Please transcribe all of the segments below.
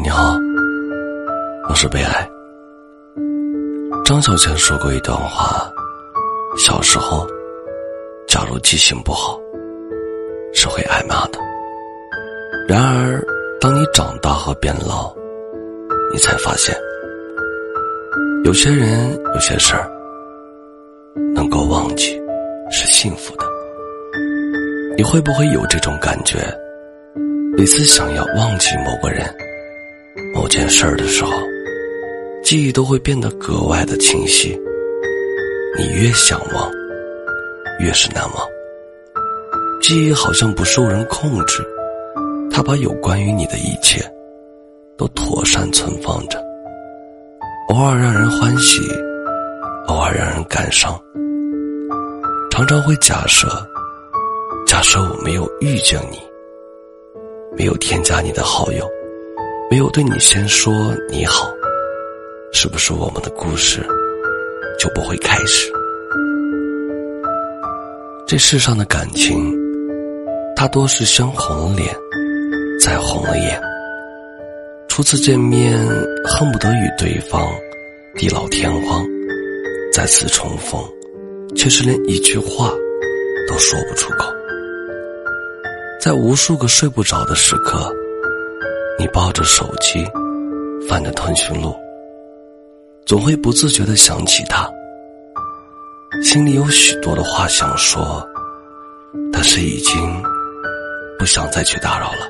你好，我是北海。张小娴说过一段话：小时候，假如记性不好，是会挨骂的。然而，当你长大和变老，你才发现，有些人、有些事儿，能够忘记，是幸福的。你会不会有这种感觉？每次想要忘记某个人。某件事儿的时候，记忆都会变得格外的清晰。你越想忘，越是难忘。记忆好像不受人控制，它把有关于你的一切都妥善存放着，偶尔让人欢喜，偶尔让人感伤。常常会假设，假设我没有遇见你，没有添加你的好友。没有对你先说你好，是不是我们的故事就不会开始？这世上的感情，大多是先红了脸，再红了眼。初次见面，恨不得与对方地老天荒；再次重逢，却是连一句话都说不出口。在无数个睡不着的时刻。你抱着手机，翻着通讯录，总会不自觉的想起他，心里有许多的话想说，但是已经不想再去打扰了。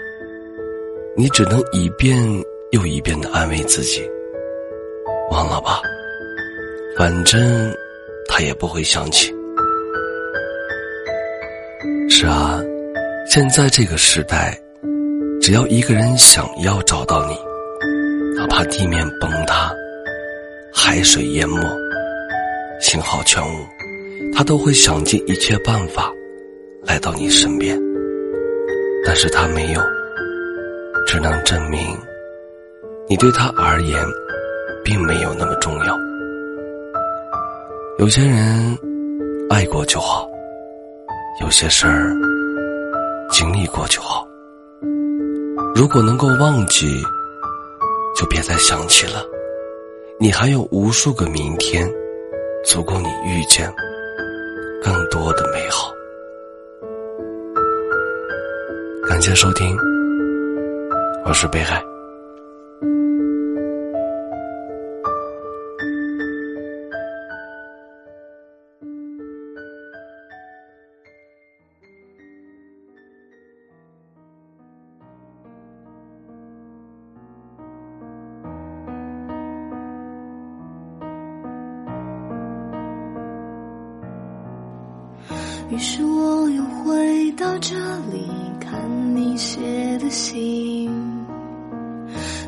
你只能一遍又一遍的安慰自己，忘了吧，反正他也不会想起。是啊，现在这个时代。只要一个人想要找到你，哪怕地面崩塌、海水淹没、信号全无，他都会想尽一切办法来到你身边。但是他没有，只能证明你对他而言并没有那么重要。有些人爱过就好，有些事儿经历过就好。如果能够忘记，就别再想起了。你还有无数个明天，足够你遇见更多的美好。感谢收听，我是北海。于是我又回到这里，看你写的信，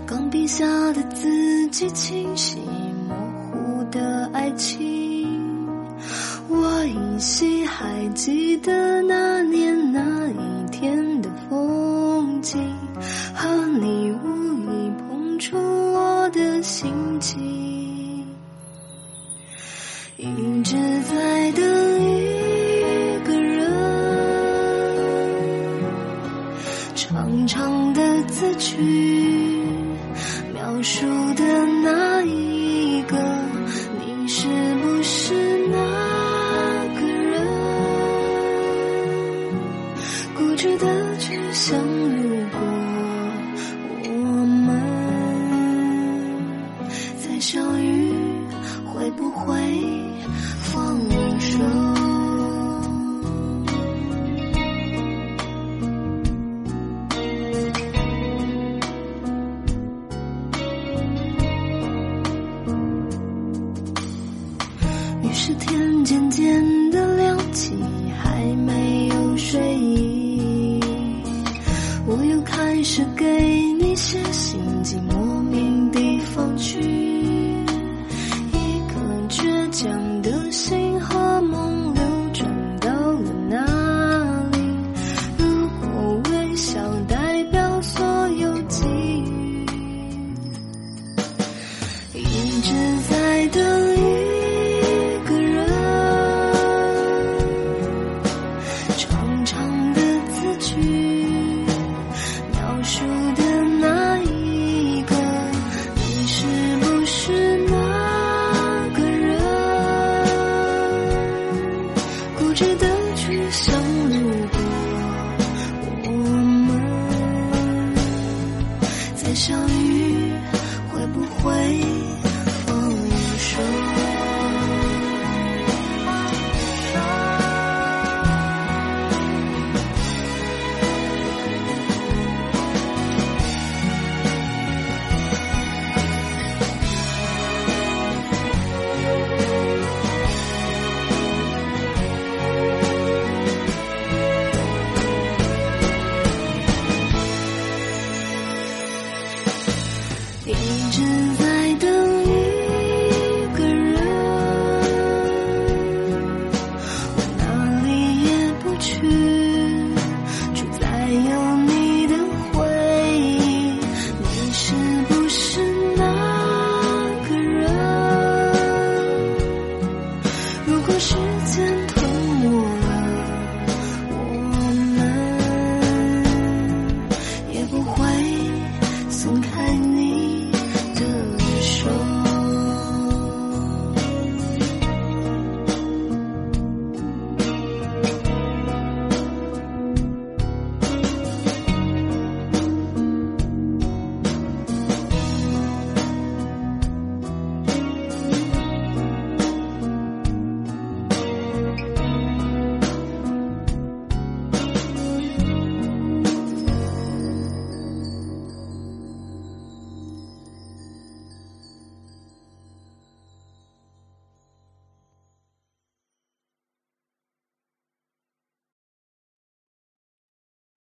钢笔下的字迹清晰，模糊的爱情。我依稀还记得那年那一天的风景，和你长长的字句，描述的那一个，你是不是那个人？固执的去相遇于是天渐渐的亮起，还没有睡意，我又开始给你写信，寄莫名地方去，一颗倔强的心再相遇，如